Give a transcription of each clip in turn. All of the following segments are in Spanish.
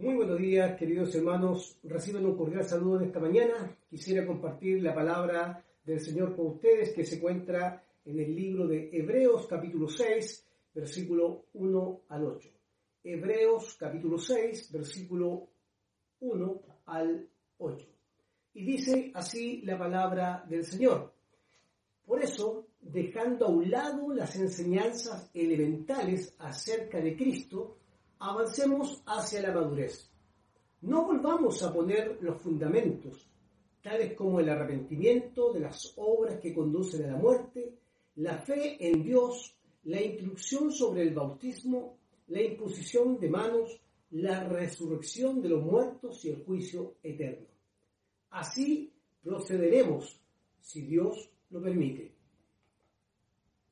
Muy buenos días, queridos hermanos. Reciben un cordial saludo en esta mañana. Quisiera compartir la palabra del Señor con ustedes que se encuentra en el libro de Hebreos capítulo 6, versículo 1 al 8. Hebreos capítulo 6, versículo 1 al 8. Y dice así la palabra del Señor. Por eso, dejando a un lado las enseñanzas elementales acerca de Cristo, avancemos hacia la madurez. No volvamos a poner los fundamentos, tales como el arrepentimiento de las obras que conducen a la muerte, la fe en Dios, la instrucción sobre el bautismo, la imposición de manos, la resurrección de los muertos y el juicio eterno. Así procederemos, si Dios lo permite.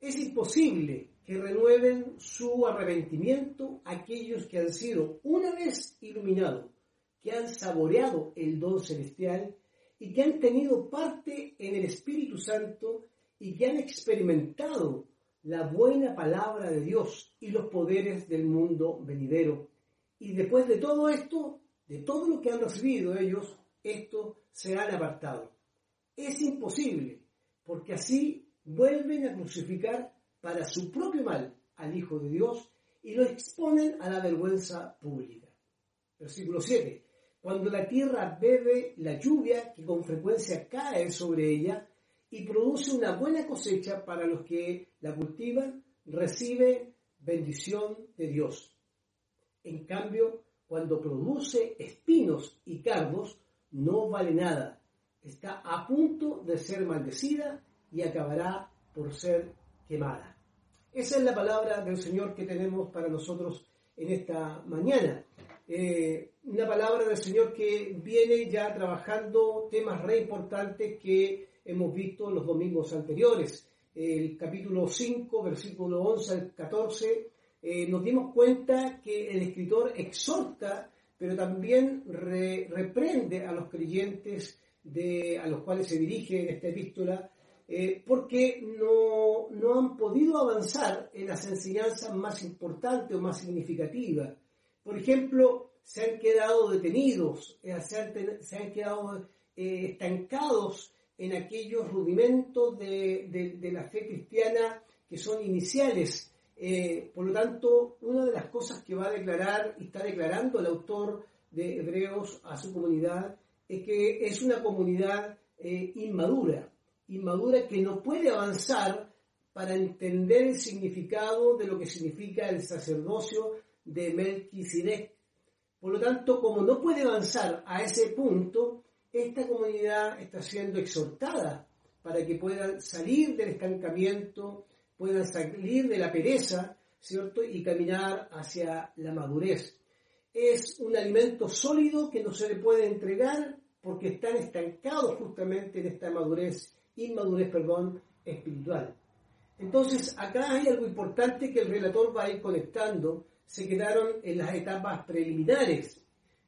Es imposible que renueven su arrepentimiento aquellos que han sido una vez iluminados, que han saboreado el don celestial y que han tenido parte en el Espíritu Santo y que han experimentado la buena palabra de Dios y los poderes del mundo venidero. Y después de todo esto, de todo lo que han recibido ellos, esto se han apartado. Es imposible, porque así vuelven a crucificar para su propio mal al Hijo de Dios y lo exponen a la vergüenza pública. Versículo 7. Cuando la tierra bebe la lluvia que con frecuencia cae sobre ella y produce una buena cosecha para los que la cultivan, recibe bendición de Dios. En cambio, cuando produce espinos y cardos, no vale nada. Está a punto de ser maldecida y acabará por ser quemada. Esa es la palabra del Señor que tenemos para nosotros en esta mañana. Eh, una palabra del Señor que viene ya trabajando temas re importantes que hemos visto los domingos anteriores. El capítulo 5, versículo 11 al 14, eh, nos dimos cuenta que el escritor exhorta, pero también reprende a los creyentes de, a los cuales se dirige esta epístola eh, porque no, no, han podido avanzar en las enseñanzas más importantes o más significativas. Por ejemplo, se han quedado detenidos, eh, se, han, quedado eh, estancados en aquellos rudimentos de, de, la fe cristiana que son iniciales. por lo tanto, una de las cosas que va a declarar y está declarando el autor de Hebreos a su comunidad es que es una comunidad inmadura inmadura que no puede avanzar para entender el significado de lo que significa el sacerdocio de Melquisedec. Por lo tanto, como no puede avanzar a ese punto, esta comunidad está siendo exhortada para que puedan salir del estancamiento, puedan salir de la pereza, ¿cierto? Y caminar hacia la madurez. Es un alimento sólido que no se le puede entregar porque están estancados justamente en esta madurez inmadurez, perdón, espiritual. Entonces, acá hay algo importante que el relator va a ir conectando. Se quedaron en las etapas preliminares.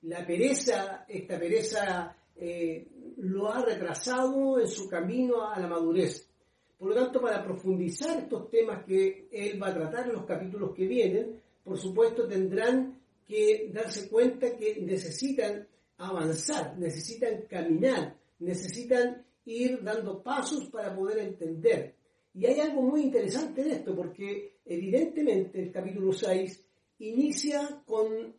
La pereza, esta pereza eh, lo ha retrasado en su camino a la madurez. Por lo tanto, para profundizar estos temas que él va a tratar en los capítulos que vienen, por supuesto tendrán que darse cuenta que necesitan avanzar, necesitan caminar, necesitan ir dando pasos para poder entender. Y hay algo muy interesante en esto, porque evidentemente el capítulo 6 inicia con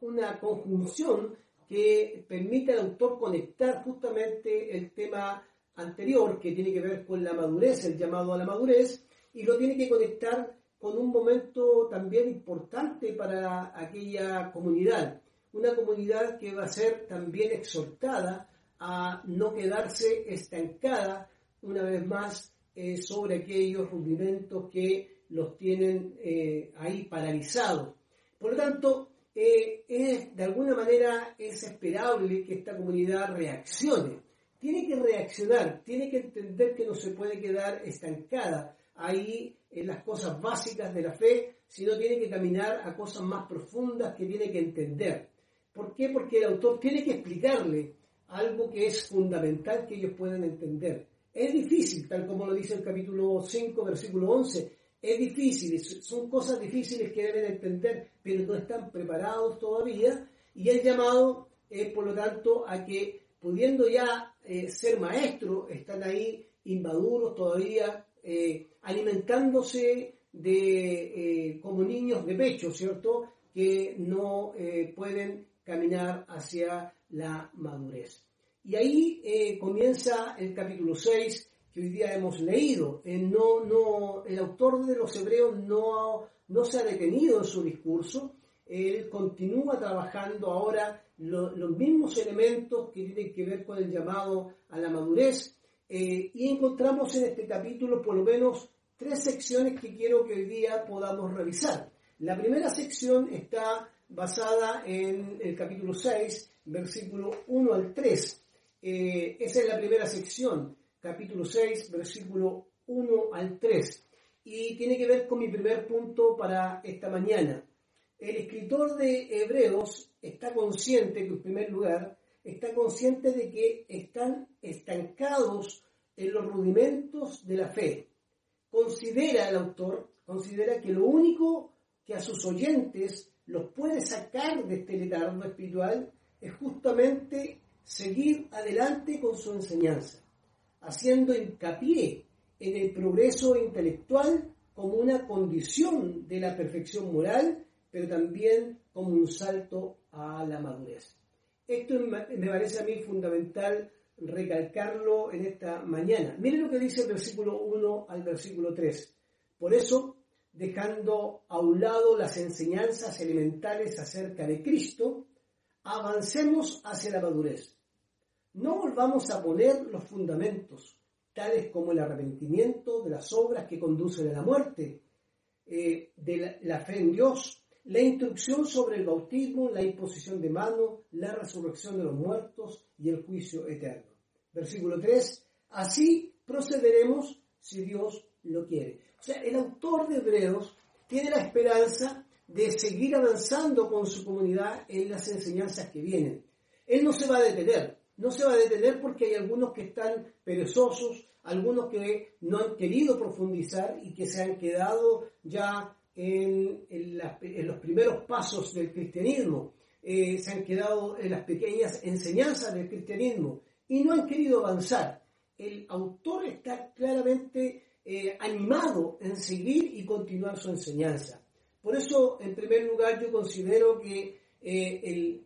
una conjunción que permite al autor conectar justamente el tema anterior, que tiene que ver con la madurez, el llamado a la madurez, y lo tiene que conectar con un momento también importante para aquella comunidad, una comunidad que va a ser también exhortada a no quedarse estancada una vez más eh, sobre aquellos rudimentos que los tienen eh, ahí paralizados. Por lo tanto, eh, es, de alguna manera es esperable que esta comunidad reaccione. Tiene que reaccionar, tiene que entender que no se puede quedar estancada ahí en las cosas básicas de la fe, sino tiene que caminar a cosas más profundas que tiene que entender. ¿Por qué? Porque el autor tiene que explicarle algo que es fundamental que ellos puedan entender. Es difícil, tal como lo dice el capítulo 5, versículo 11, es difícil, son cosas difíciles que deben entender, pero no están preparados todavía Y el llamado es, por lo tanto, a que, pudiendo ya eh, ser maestros, están ahí inmaduros todavía, eh, alimentándose de, eh, como niños de pecho, ¿cierto? Que no pueden caminar hacia la madurez. Y ahí comienza el capítulo 6 que hoy día hemos leído. no, no, el autor de los Hebreos no, no se ha detenido en su discurso, él continúa trabajando ahora los mismos elementos que tienen que ver con el llamado a la madurez eh, y encontramos en este capítulo por lo menos tres secciones que quiero que hoy día podamos revisar. La primera sección está basada en el capítulo 6, versículo 1 al 3. Eh, esa es la primera sección, capítulo 6, versículo 1 al 3. Y tiene que ver con mi primer punto para esta mañana el escritor de Hebreos está consciente que, en primer lugar, está consciente de que están estancados en los rudimentos de la fe. Considera el autor, considera que lo único que a sus oyentes los puede sacar de este letargo espiritual es justamente seguir adelante con su enseñanza, haciendo hincapié en el progreso intelectual como una condición de la perfección moral pero también como un salto a la madurez. Esto me parece a mí fundamental recalcarlo en esta mañana. Miren lo que dice el versículo 1 al versículo 3. Por eso, dejando a un lado las enseñanzas elementales acerca de Cristo, avancemos hacia la madurez. No volvamos a poner los fundamentos, tales como el arrepentimiento de las obras que conducen a la muerte, eh, de la fe en Dios, la instrucción sobre el bautismo, la imposición de mano, la resurrección de los muertos y el juicio eterno. Versículo 3, así procederemos si Dios lo quiere. O sea, el autor de Hebreos tiene la esperanza de seguir avanzando con su comunidad en las enseñanzas que vienen. Él no se va a detener, no se va a detener porque hay algunos que están perezosos, algunos que no han querido profundizar y que se han quedado ya en, los primeros pasos del cristianismo, eh, se han quedado en las pequeñas enseñanzas del cristianismo y no han querido avanzar. El autor está claramente eh, animado en seguir y continuar su enseñanza. Por eso, en primer lugar, yo considero que eh,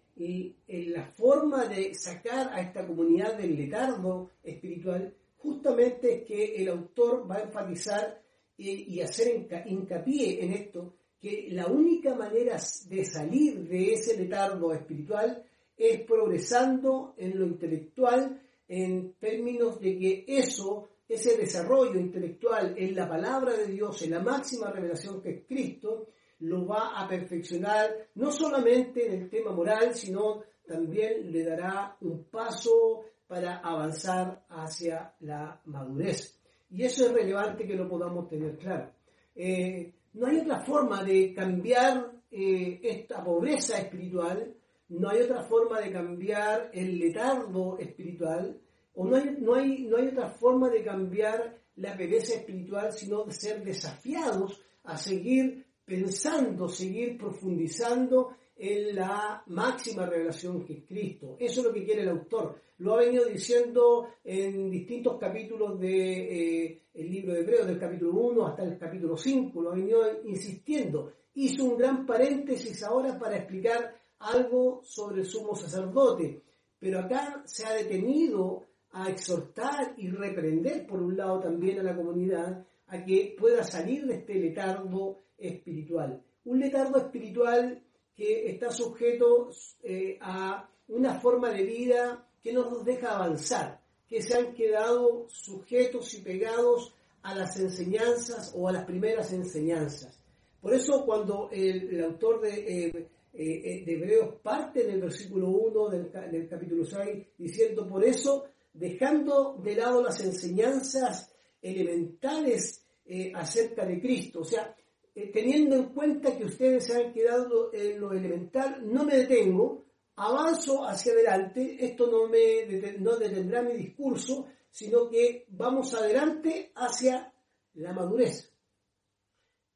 la forma de sacar a esta comunidad del letargo espiritual justamente es que el autor va a enfatizar y, hacer hincapié en esto, que la única manera de salir de ese letargo espiritual es progresando en lo intelectual en términos de que eso, ese desarrollo intelectual en la palabra de Dios, en la máxima revelación que es Cristo, lo va a perfeccionar no solamente en el tema moral, sino también le dará un paso para avanzar hacia la madurez. Y eso es relevante que lo podamos tener claro. Eh, no hay otra forma de cambiar eh, esta pobreza espiritual, no hay otra forma de cambiar el letargo espiritual, o no hay, no hay, no hay otra forma de cambiar la pereza espiritual, sino de ser desafiados a seguir pensando, seguir profundizando en la máxima revelación que es Cristo. Eso es lo que quiere el autor. Lo ha venido diciendo en distintos capítulos del de, eh, libro de Hebreos, del capítulo 1 hasta el capítulo 5, lo ha venido insistiendo. Hizo un gran paréntesis ahora para explicar algo sobre el sumo sacerdote, pero acá se ha detenido a exhortar y reprender, por un lado también a la comunidad, a que pueda salir de este letargo espiritual. Un letargo espiritual que está sujeto eh, a una forma de vida que no nos deja avanzar, que se han quedado sujetos y pegados a las enseñanzas o a las primeras enseñanzas. Por eso cuando el, autor de, eh, eh, de, Hebreos parte en el versículo 1 del, del, capítulo 6 diciendo, por eso, dejando de lado las enseñanzas elementales acerca de Cristo, o sea, eh, teniendo en cuenta que ustedes se han quedado en lo elemental, no me detengo, avanzo hacia adelante, esto no, me no detendrá mi discurso, sino que vamos adelante hacia la madurez.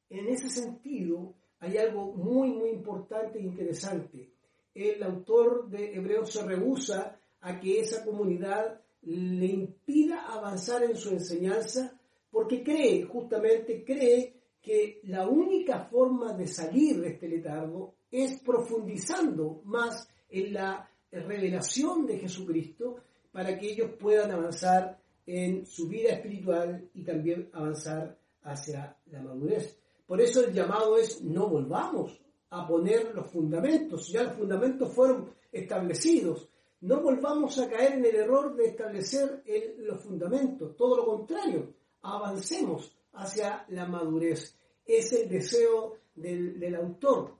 En ese sentido, hay algo muy, muy importante e interesante. el autor de Hebreos se rehúsa a que esa comunidad le impida avanzar en su enseñanza porque cree, justamente cree que la única forma de salir de este letargo es profundizando más en la revelación de Jesucristo para que ellos puedan avanzar en su vida espiritual y también avanzar hacia la madurez. Por eso el llamado es no volvamos a poner los fundamentos, ya los fundamentos fueron establecidos, no volvamos a caer en el error de establecer los fundamentos, todo lo contrario, avancemos hacia la madurez. Es el deseo del, autor.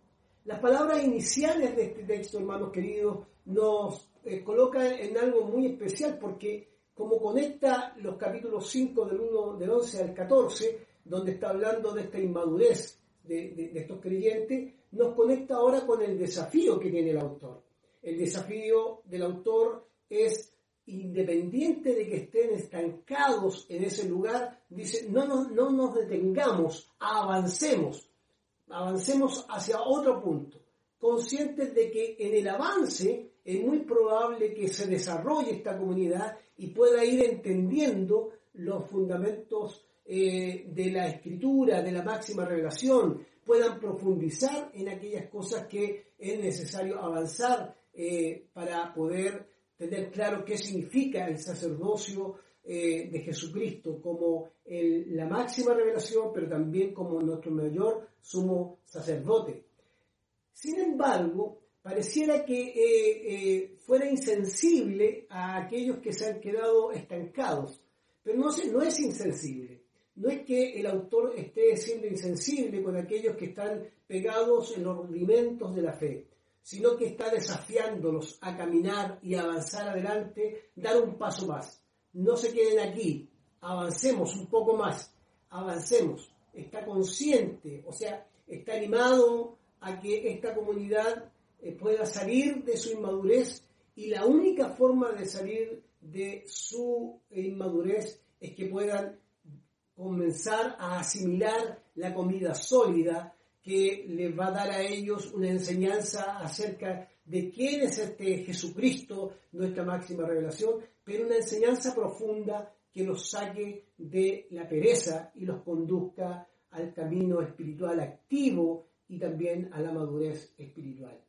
Las palabras iniciales de este texto, hermanos queridos, nos eh, colocan en algo muy especial porque como conecta los capítulos 5 del, 1, del 11 al 14, donde está hablando de esta inmadurez de, estos creyentes, nos conecta ahora con el desafío que tiene el autor. El desafío del autor es independiente de que estén estancados en ese lugar, dice, no, no, no nos detengamos, avancemos, avancemos hacia otro punto, conscientes de que en el avance es muy probable que se desarrolle esta comunidad y pueda ir entendiendo los fundamentos eh, de la escritura, de la máxima revelación, puedan profundizar en aquellas cosas que es necesario avanzar eh, para poder tener claro qué significa el sacerdocio eh, de Jesucristo como la máxima revelación, pero también como nuestro mayor sumo sacerdote. Sin embargo, pareciera que eh, fuera insensible a aquellos que se han quedado estancados. Pero no, no es insensible. No es que el autor esté siendo insensible con aquellos que están pegados en los rudimentos de la fe, sino que está desafiándolos a caminar y avanzar adelante, dar un paso más. No se queden aquí, avancemos un poco más, avancemos. Está consciente, o sea, está animado a que esta comunidad eh, pueda salir de su inmadurez y la única forma de salir de su inmadurez es que puedan comenzar a asimilar la comida sólida que les va a dar a ellos una enseñanza acerca de quién es este Jesucristo, nuestra máxima revelación, pero una enseñanza profunda que los saque de la pereza y los conduzca al camino espiritual activo y también a la madurez espiritual.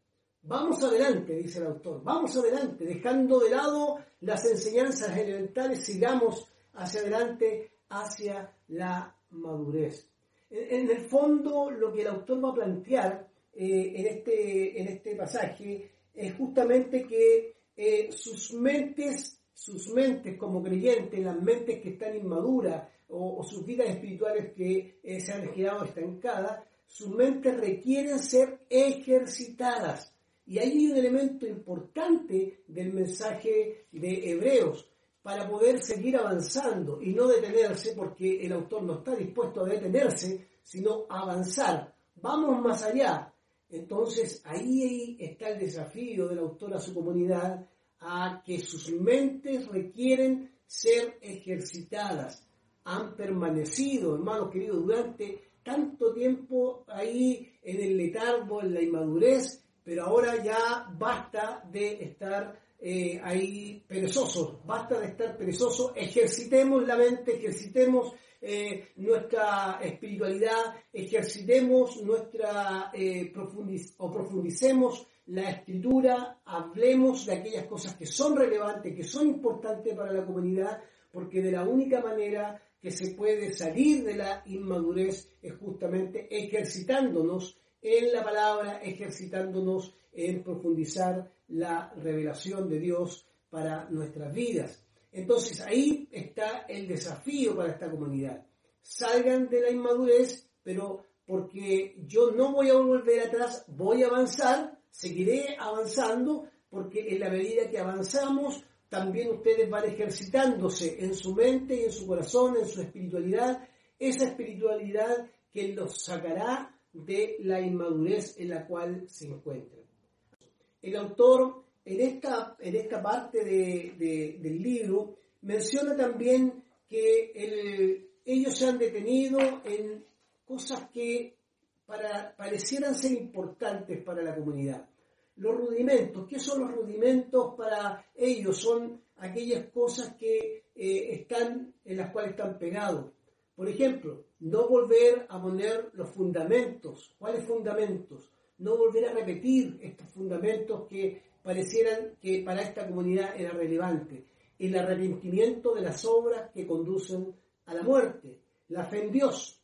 Vamos adelante, dice el autor, vamos adelante, dejando de lado las enseñanzas elementales, sigamos hacia adelante, hacia la madurez. En, el fondo, lo que el autor va a plantear eh, en, este, en este pasaje es justamente que eh, sus mentes, sus mentes como creyentes, las mentes que están inmaduras o, sus vidas espirituales que eh, se han quedado estancadas, sus mentes requieren ser ejercitadas. Y ahí hay un elemento importante del mensaje de Hebreos para poder seguir avanzando y no detenerse, porque el autor no está dispuesto a detenerse, sino avanzar. Vamos más allá. Entonces ahí está el desafío del autor a su comunidad a que sus mentes requieren ser ejercitadas. Han permanecido, hermanos queridos, durante tanto tiempo ahí en el letargo, en la inmadurez, pero ahora ya basta de estar eh, ahí perezosos, basta de estar perezosos, ejercitemos la mente, ejercitemos eh, nuestra espiritualidad, ejercitemos nuestra, eh, o profundicemos la escritura, hablemos de aquellas cosas que son relevantes, que son importantes para la comunidad, porque de la única manera que se puede salir de la inmadurez es justamente ejercitándonos en la palabra, ejercitándonos en profundizar la revelación de Dios para nuestras vidas. Entonces ahí está el desafío para esta comunidad. Salgan de la inmadurez, pero porque yo no voy a volver atrás, voy a avanzar, seguiré avanzando, porque en la medida que avanzamos, también ustedes van ejercitándose en su mente y en su corazón, en su espiritualidad, esa espiritualidad que los sacará de la inmadurez en la cual se encuentran. El autor en esta, en esta parte del libro menciona también que ellos se han detenido en cosas que parecieran ser importantes para la comunidad. los rudimentos. ¿Qué son los rudimentos para ellos? Son aquellas cosas que eh, están en las cuales están pegados. Por ejemplo, no volver a poner los fundamentos. ¿Cuáles fundamentos? No volver a repetir estos fundamentos que parecieran que para esta comunidad era relevante. El arrepentimiento de las obras que conducen a la muerte, la fe en Dios,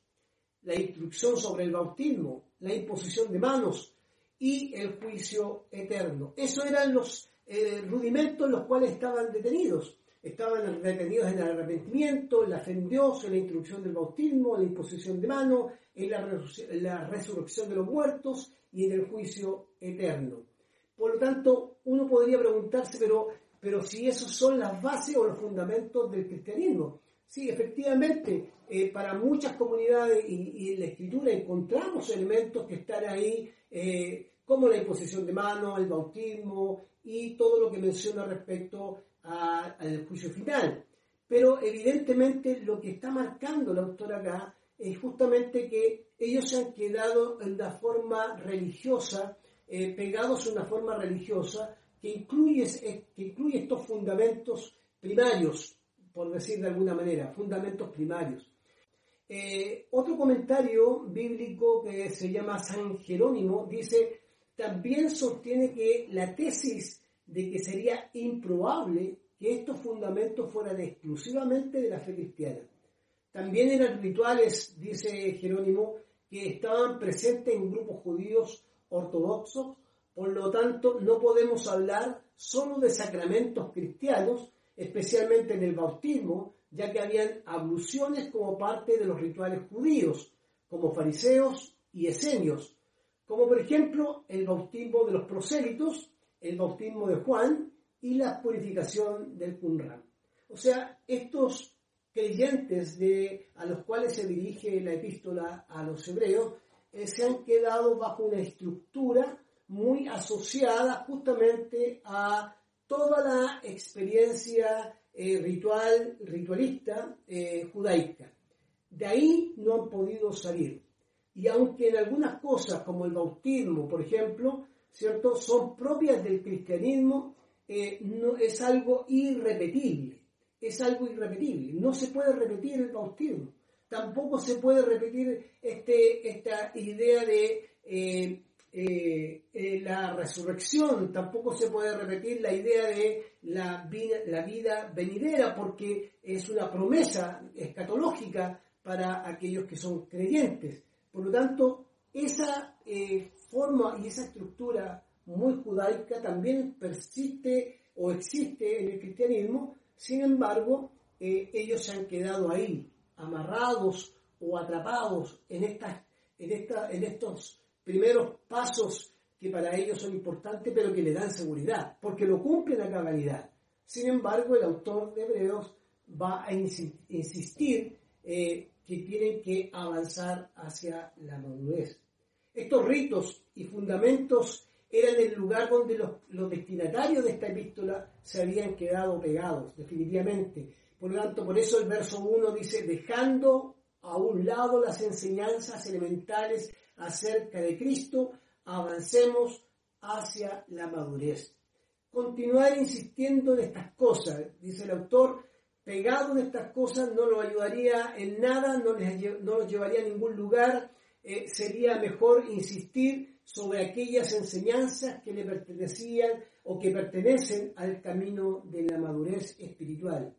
la instrucción sobre el bautismo, la imposición de manos y el juicio eterno. Esos eran los eh, rudimentos en los cuales estaban detenidos. Estaban detenidos en el arrepentimiento, en la fe en Dios, en la instrucción del bautismo, en la imposición de manos, en la, resurrección de los muertos y en el juicio eterno. Por lo tanto, uno podría preguntarse, pero, pero si esos son las bases o los fundamentos del cristianismo. Sí, efectivamente, eh, para muchas comunidades y, en la escritura encontramos elementos que están ahí, eh, como la imposición de manos, el bautismo y todo lo que menciona respecto al juicio final. Pero evidentemente lo que está marcando la autora acá es justamente que ellos se han quedado en la forma religiosa, eh, pegados a una forma religiosa que incluye, que incluye estos fundamentos primarios por decir de alguna manera, fundamentos primarios. Eh, otro comentario bíblico que se llama San Jerónimo dice, también sostiene que la tesis de que sería improbable que estos fundamentos fueran exclusivamente de la fe cristiana. También eran rituales, dice Jerónimo, que estaban presentes en grupos judíos ortodoxos, por lo tanto no podemos hablar solo de sacramentos cristianos, especialmente en el bautismo, ya que habían abluciones como parte de los rituales judíos, como fariseos y esenios, como por ejemplo el bautismo de los prosélitos, el bautismo de Juan y la purificación del Qumran. O sea, estos creyentes a los cuales se dirige la epístola a los hebreos eh, se han quedado bajo una estructura muy asociada justamente a toda la experiencia eh, ritual, ritualista eh, judaica. De ahí no han podido salir. Y aunque en algunas cosas, como el bautismo, por ejemplo, ¿cierto? son propias del cristianismo, eh, es algo irrepetible. Es algo irrepetible. No se puede repetir el bautismo. Tampoco se puede repetir este, esta idea de eh, eh, la resurrección, tampoco se puede repetir la idea de la vida, la vida venidera, porque es una promesa escatológica para aquellos que son creyentes. Por lo tanto, esa forma y esa estructura muy judaica también persiste o existe en el cristianismo, sin embargo, ellos se han quedado ahí, amarrados o atrapados en, estas, en, esta, en estos primeros pasos que para ellos son importantes, pero que le dan seguridad, porque lo cumplen a cabalidad. Sin embargo, el autor de Hebreos va a insistir eh, que tienen que avanzar hacia la madurez. Estos ritos y fundamentos eran el lugar donde los, los, destinatarios de esta epístola se habían quedado pegados, definitivamente. Por lo tanto, por eso el verso 1 dice, dejando a un lado las enseñanzas elementales acerca de Cristo, avancemos hacia la madurez. Continuar insistiendo en estas cosas, dice el autor, pegado en estas cosas no lo ayudaría en nada, no, les, no llevaría a ningún lugar, eh, sería mejor insistir sobre aquellas enseñanzas que le pertenecían o que pertenecen al camino de la madurez espiritual.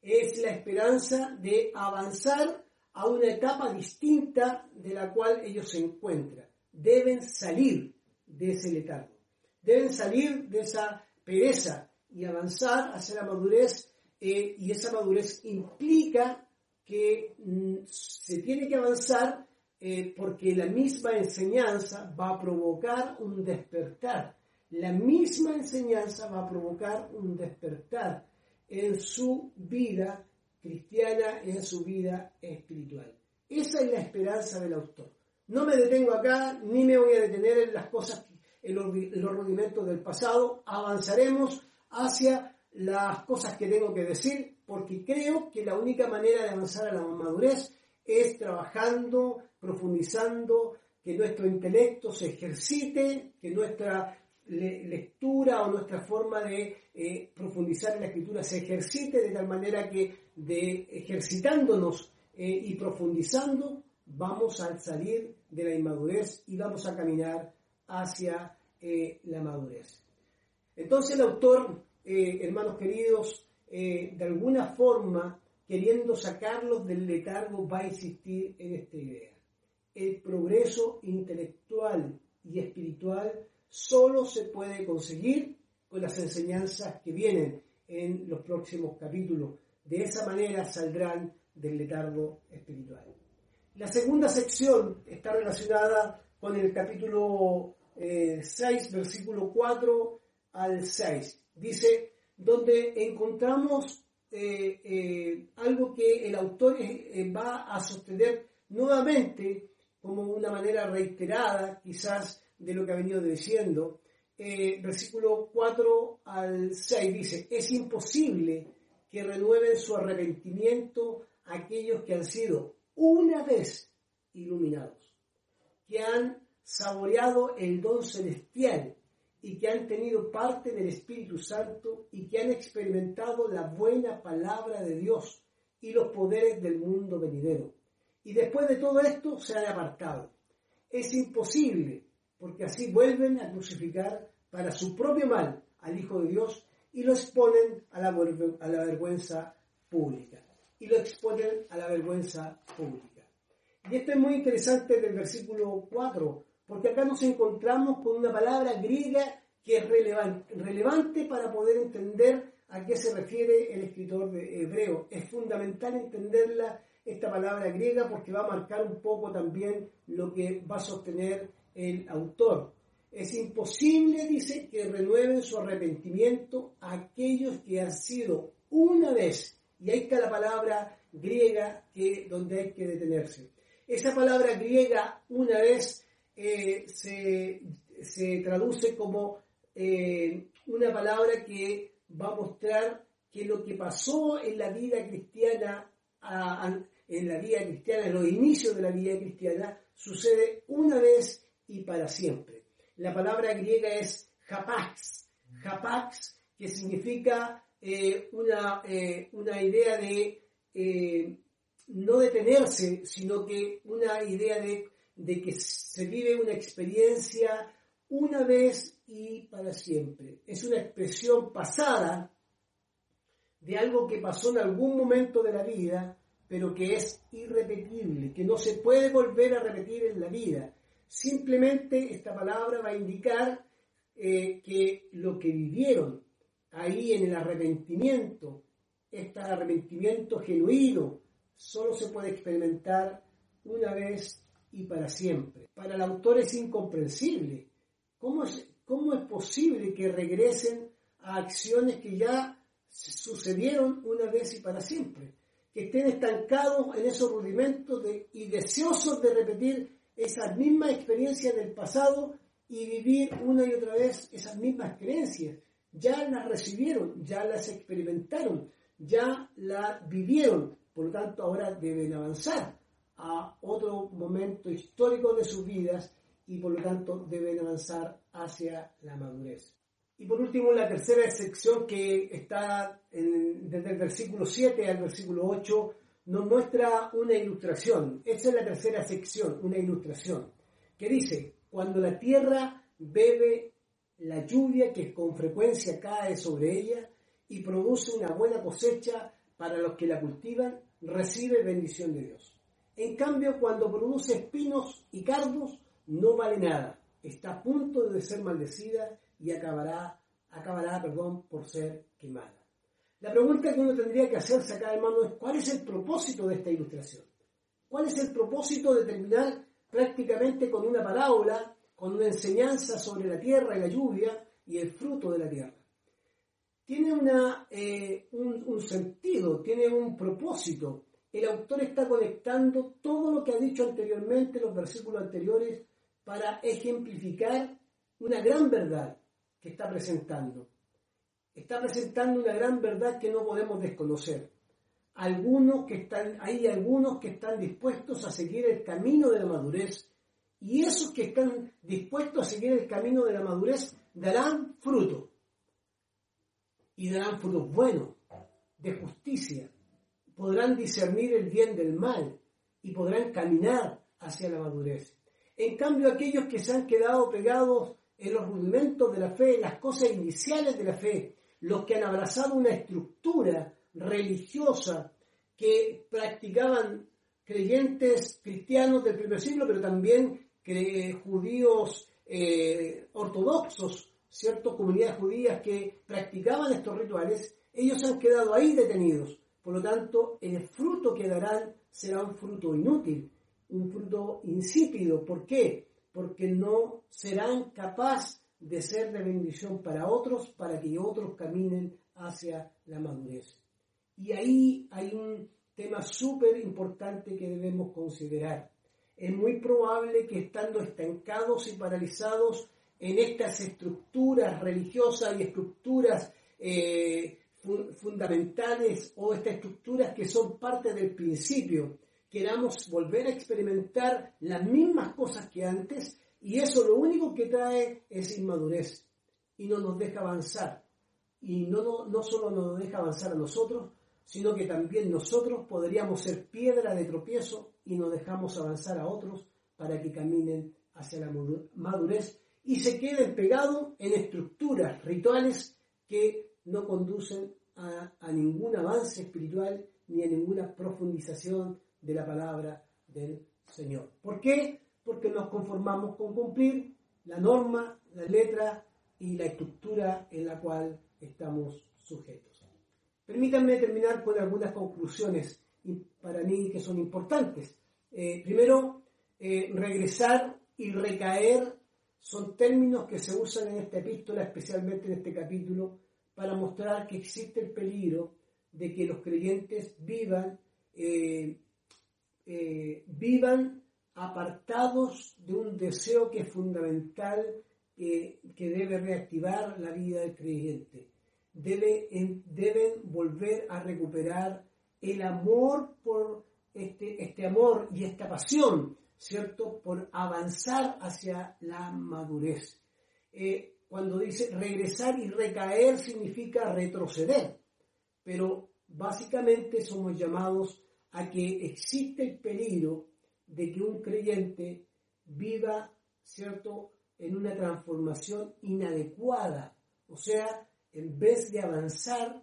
Es la esperanza de avanzar a una etapa distinta de la cual ellos se encuentran. Deben salir de ese letargo. Deben salir de esa pereza y avanzar hacia la madurez. Eh, y esa madurez implica que mm, se tiene que avanzar eh, porque la misma enseñanza va a provocar un despertar. La misma enseñanza va a provocar un despertar en su vida cristiana en su vida espiritual. Esa es la esperanza del autor. No me detengo acá, ni me voy a detener en las cosas, en los, rudimentos del pasado. Avanzaremos hacia las cosas que tengo que decir, porque creo que la única manera de avanzar a la madurez es trabajando, profundizando, que nuestro intelecto se ejercite, que nuestra lectura o nuestra forma de eh, profundizar en la escritura se ejercite de tal manera que de ejercitándonos eh, y profundizando vamos a salir de la inmadurez y vamos a caminar hacia eh, la madurez. Entonces el autor, hermanos queridos, de alguna forma, queriendo sacarlos del letargo, va a insistir en esta idea. El progreso intelectual y espiritual solo se puede conseguir con las enseñanzas que vienen en los próximos capítulos. De esa manera saldrán del letargo espiritual. La segunda sección está relacionada con el capítulo 6, eh, versículo 4 al 6. Dice, donde encontramos eh, eh, algo que el autor va a sostener nuevamente como una manera reiterada, quizás de lo que ha venido diciendo. Eh, versículo 4 al 6 dice, es imposible que renueven su arrepentimiento aquellos que han sido una vez iluminados, que han saboreado el don celestial y que han tenido parte del Espíritu Santo y que han experimentado la buena palabra de Dios y los poderes del mundo venidero. Y después de todo esto se han apartado. Es imposible porque así vuelven a crucificar para su propio mal al Hijo de Dios y lo exponen a la, a la vergüenza pública. Y lo exponen a la vergüenza pública. Y esto es muy interesante del versículo 4, porque acá nos encontramos con una palabra griega que es relevante, relevante para poder entender a qué se refiere el escritor de Hebreo. Es fundamental entenderla, esta palabra griega, porque va a marcar un poco también lo que va a sostener el autor. Es imposible, dice, que renueven su arrepentimiento a aquellos que han sido una vez, y ahí está la palabra griega que, donde hay que detenerse. Esa palabra griega, una vez, eh, se, traduce como eh, una palabra que va a mostrar que lo que pasó en la vida cristiana, en la vida cristiana, en los inicios de la vida cristiana, sucede una vez y para siempre. La palabra griega es japax, japax, que significa eh, una, una, idea de no detenerse, sino que una idea de, de que se vive una experiencia una vez y para siempre. Es una expresión pasada de algo que pasó en algún momento de la vida, pero que es irrepetible, que no se puede volver a repetir en la vida. Simplemente esta palabra va a indicar eh, que lo que vivieron ahí en el arrepentimiento, este arrepentimiento genuino, solo se puede experimentar una vez y para siempre. Para el autor es incomprensible. ¿Cómo es, cómo es posible que regresen a acciones que ya sucedieron una vez y para siempre? Que estén estancados en esos rudimentos y deseosos de repetir esas mismas experiencias del pasado y vivir una y otra vez esas mismas creencias. Ya las recibieron, ya las experimentaron, ya las vivieron, por lo tanto ahora deben avanzar a otro momento histórico de sus vidas y por lo tanto deben avanzar hacia la madurez. Y por último, la tercera sección que está desde el versículo 7 al versículo 8 nos muestra una ilustración. Esa es la tercera sección, una ilustración, que dice, cuando la tierra bebe la lluvia que con frecuencia cae sobre ella y produce una buena cosecha para los que la cultivan, recibe bendición de Dios. En cambio, cuando produce espinos y cardos, no vale nada. Está a punto de ser maldecida y acabará, acabará perdón, por ser quemada. La pregunta que uno tendría que hacerse acá, hermano, es ¿cuál es el propósito de esta ilustración? ¿Cuál es el propósito de terminar prácticamente con una parábola, con una enseñanza sobre la tierra y la lluvia y el fruto de la tierra? Tiene una, eh, un, un sentido, tiene un propósito. El autor está conectando todo lo que ha dicho anteriormente, los versículos anteriores, para ejemplificar una gran verdad que está presentando está presentando una gran verdad que no podemos desconocer. Algunos que están, hay algunos que están dispuestos a seguir el camino de la madurez Y esos que están dispuestos a seguir el camino de la madurez darán fruto. Y darán frutos buenos, de justicia. Podrán discernir el bien del mal y podrán caminar hacia la madurez. En cambio, aquellos que se han quedado pegados en los rudimentos de la fe, en las cosas iniciales de la fe, los que han abrazado una estructura religiosa que practicaban creyentes cristianos del primer siglo, pero también judíos eh, ortodoxos, ciertas comunidades judías que practicaban estos rituales, ellos han quedado ahí detenidos. Por lo tanto, el fruto que darán será un fruto inútil, un fruto insípido. ¿Por qué? Porque no serán capaces de ser de bendición para otros, para que otros caminen hacia la madurez. Y ahí hay un tema súper importante que debemos considerar. Es muy probable que estando estancados y paralizados en estas estructuras religiosas y estructuras eh, fundamentales o estas estructuras que son parte del principio, queramos volver a experimentar las mismas cosas que antes y eso lo único que trae es inmadurez y no nos deja avanzar. Y no, no, no solo nos deja avanzar a nosotros, sino que también nosotros podríamos ser piedra de tropiezo y nos dejamos avanzar a otros para que caminen hacia la madurez y se queden pegados en estructuras rituales que no conducen a, ningún avance espiritual ni a ninguna profundización de la palabra del Señor. ¿Por qué? Porque nos conformamos con cumplir la norma, la letra y la estructura en la cual estamos sujetos. Permítanme terminar con algunas conclusiones para mí que son importantes. Eh, primero, eh, regresar y recaer son términos que se usan en esta epístola, especialmente en este capítulo, para mostrar que existe el peligro de que los creyentes vivan, eh, vivan apartados de un deseo que es fundamental, que debe reactivar la vida del creyente deben volver a recuperar el amor por este, este amor y esta pasión, ¿cierto? Por avanzar hacia la madurez. Eh, cuando dice regresar y recaer significa retroceder, pero básicamente somos llamados a que existe el peligro de que un creyente viva, ¿cierto?, en una transformación inadecuada, o sea, en vez de avanzar,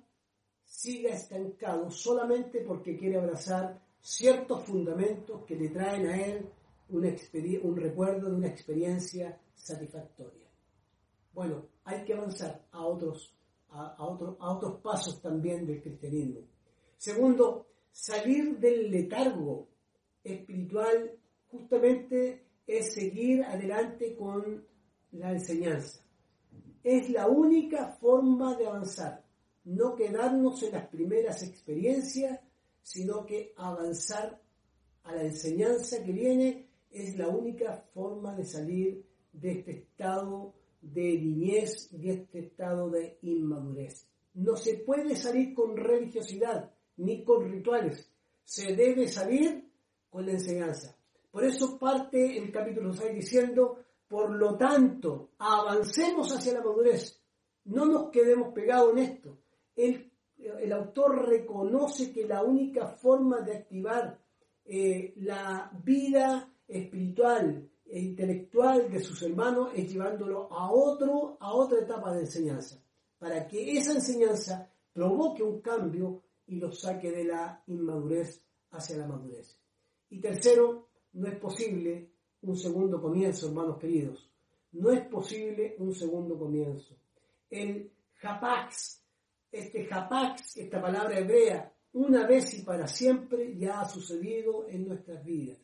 siga estancado solamente porque quiere abrazar ciertos fundamentos que le traen a él un recuerdo de una experiencia satisfactoria. Bueno, hay que avanzar a otros, a, a otros pasos también del cristianismo. Segundo, salir del letargo espiritual justamente es seguir adelante con la enseñanza es la única forma de avanzar. No quedarnos en las primeras experiencias, sino que avanzar a la enseñanza que viene es la única forma de salir de este estado de niñez, de este estado de inmadurez. No se puede salir con religiosidad ni con rituales. Se debe salir con la enseñanza. Por eso parte el capítulo 6 diciendo, por lo tanto, avancemos hacia la madurez. No nos quedemos pegados en esto. El, autor reconoce que la única forma de activar eh, la vida espiritual e intelectual de sus hermanos es llevándolo a otro, a otra etapa de enseñanza, para que esa enseñanza provoque un cambio y los saque de la inmadurez hacia la madurez. Y tercero, no es posible un segundo comienzo, hermanos queridos. No es posible un segundo comienzo. El japax, este japax, esta palabra hebrea, una vez y para siempre ya ha sucedido en nuestras vidas.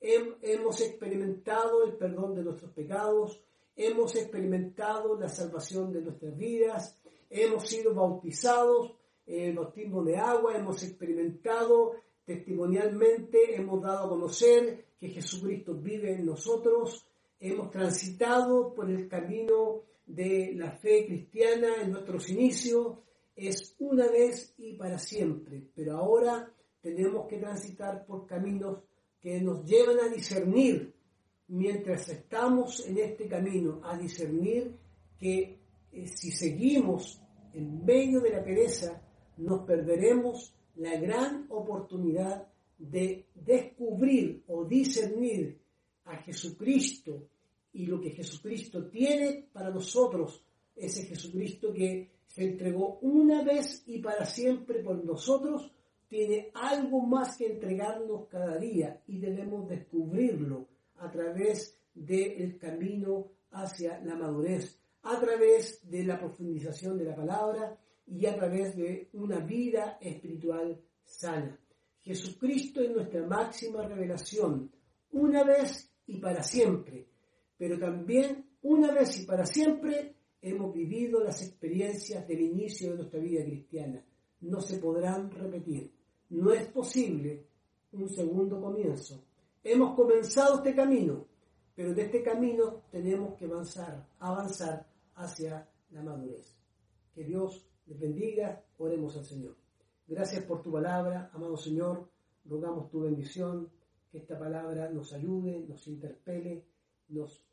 Hemos experimentado el perdón de nuestros pecados, hemos experimentado la salvación de nuestras vidas, hemos sido bautizados en el bautismo de agua, hemos experimentado testimonialmente, hemos dado a conocer que Jesucristo vive en nosotros, hemos transitado por el camino de la fe cristiana en nuestros inicios, es una vez y para siempre, pero ahora tenemos que transitar por caminos que nos llevan a discernir mientras estamos en este camino a discernir que eh, si seguimos en medio de la pereza, nos perderemos la gran oportunidad de descubrir o discernir a Jesucristo y lo que Jesucristo tiene para nosotros, ese Jesucristo que se entregó una vez y para siempre por nosotros, tiene algo más que entregarnos cada día y debemos descubrirlo a través del camino hacia la madurez, a través de la profundización de la palabra y a través de una vida espiritual sana. Jesucristo es nuestra máxima revelación, una vez y para siempre, pero también una vez y para siempre hemos vivido las experiencias del inicio de nuestra vida cristiana. No se podrán repetir. No es posible un segundo comienzo. Hemos comenzado este camino, pero de este camino tenemos que avanzar, avanzar hacia la madurez. Que Dios les bendiga, oremos al Señor. Gracias por tu palabra, amado Señor, rogamos tu bendición, que esta palabra nos ayude, nos interpele, nos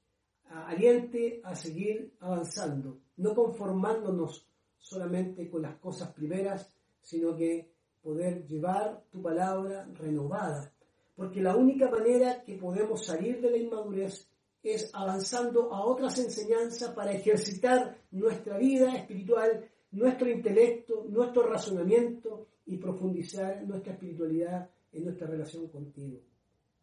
aliente a seguir avanzando, no conformándonos solamente con las cosas primeras, sino que poder llevar tu palabra renovada. Porque la única manera que podemos salir de la inmadurez es avanzando a otras enseñanzas para ejercitar nuestra vida espiritual, nuestro intelecto, nuestro razonamiento y profundizar nuestra espiritualidad en nuestra relación contigo.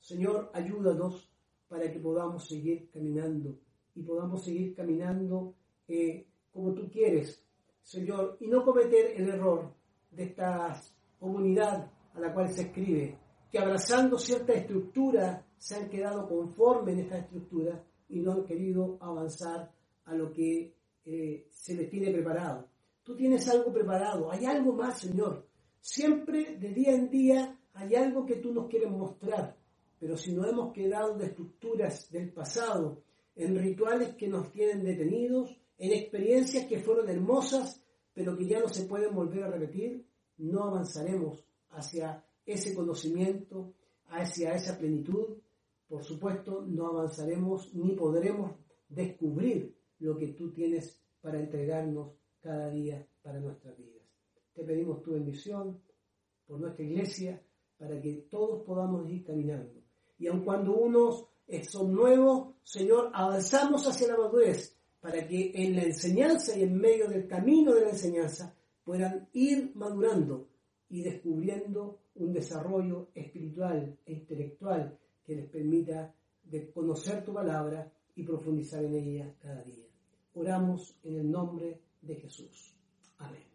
Señor, ayúdanos para que podamos seguir caminando y podamos seguir caminando eh, como tú quieres, Señor, y no cometer el error de esta comunidad a la cual se escribe, que abrazando cierta estructura se han quedado conformes en esta estructura y no han querido avanzar a lo que eh, se les tiene preparado. Tú tienes algo preparado, hay algo más, Señor. Siempre de día en día hay algo que tú nos quieres mostrar, pero si no hemos quedado de estructuras del pasado, en rituales que nos tienen detenidos, en experiencias que fueron hermosas, pero que ya no se pueden volver a repetir, no avanzaremos hacia ese conocimiento, hacia esa plenitud. Por supuesto, no avanzaremos ni podremos descubrir lo que tú tienes para entregarnos cada día para nuestras vidas. Te pedimos tu bendición por nuestra iglesia para que todos podamos ir caminando. Y aun cuando unos son nuevos, Señor, avanzamos hacia la madurez para que en la enseñanza y en medio del camino de la enseñanza puedan ir madurando y descubriendo un desarrollo espiritual e intelectual que les permita conocer tu palabra y profundizar en ella cada día. Oramos en el nombre de Jesús. Amén.